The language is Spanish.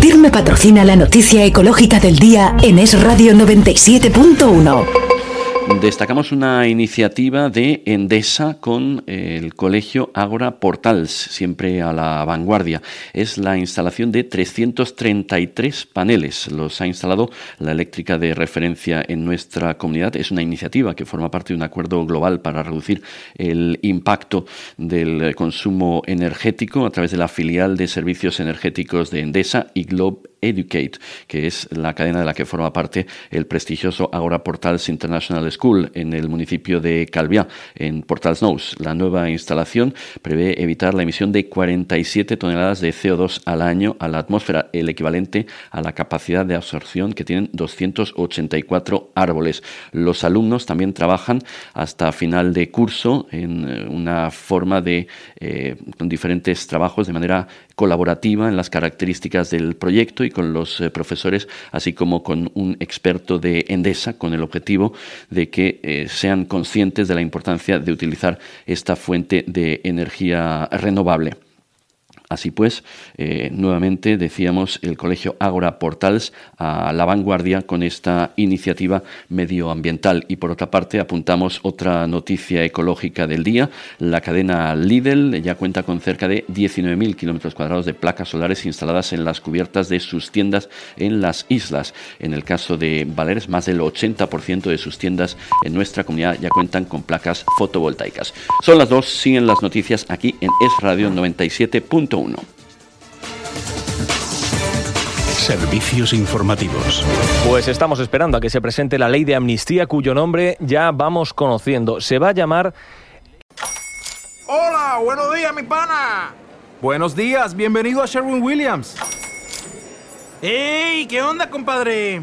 Dirme patrocina la noticia ecológica del día en Es Radio 97.1. Destacamos una iniciativa de Endesa con el colegio Ágora Portals, siempre a la vanguardia. Es la instalación de 333 paneles. Los ha instalado la eléctrica de referencia en nuestra comunidad. Es una iniciativa que forma parte de un acuerdo global para reducir el impacto del consumo energético a través de la filial de servicios energéticos de Endesa y Globe Educate, que es la cadena de la que forma parte el prestigioso Agora Portals International School en el municipio de Calviá, en Portals Nose. La nueva instalación prevé evitar la emisión de 47 toneladas de CO2 al año a la atmósfera, el equivalente a la capacidad de absorción que tienen 284 árboles. Los alumnos también trabajan hasta final de curso en eh, una forma de eh, con diferentes trabajos de manera colaborativa en las características del proyecto y con los eh, profesores, así como con un experto de Endesa, con el objetivo de que eh, sean conscientes de la importancia de utilizar esta fuente de energía renovable. Así pues, eh, nuevamente decíamos el Colegio Ágora Portals a la vanguardia con esta iniciativa medioambiental. Y por otra parte, apuntamos otra noticia ecológica del día. La cadena Lidl ya cuenta con cerca de 19.000 kilómetros cuadrados de placas solares instaladas en las cubiertas de sus tiendas en las islas. En el caso de Valeres, más del 80% de sus tiendas en nuestra comunidad ya cuentan con placas fotovoltaicas. Son las dos, siguen las noticias aquí en Es Radio 97.1. Servicios informativos. Pues estamos esperando a que se presente la ley de amnistía cuyo nombre ya vamos conociendo. Se va a llamar... Hola, buenos días, mi pana. Buenos días, bienvenido a Sherwin Williams. ¡Ey! ¿Qué onda, compadre?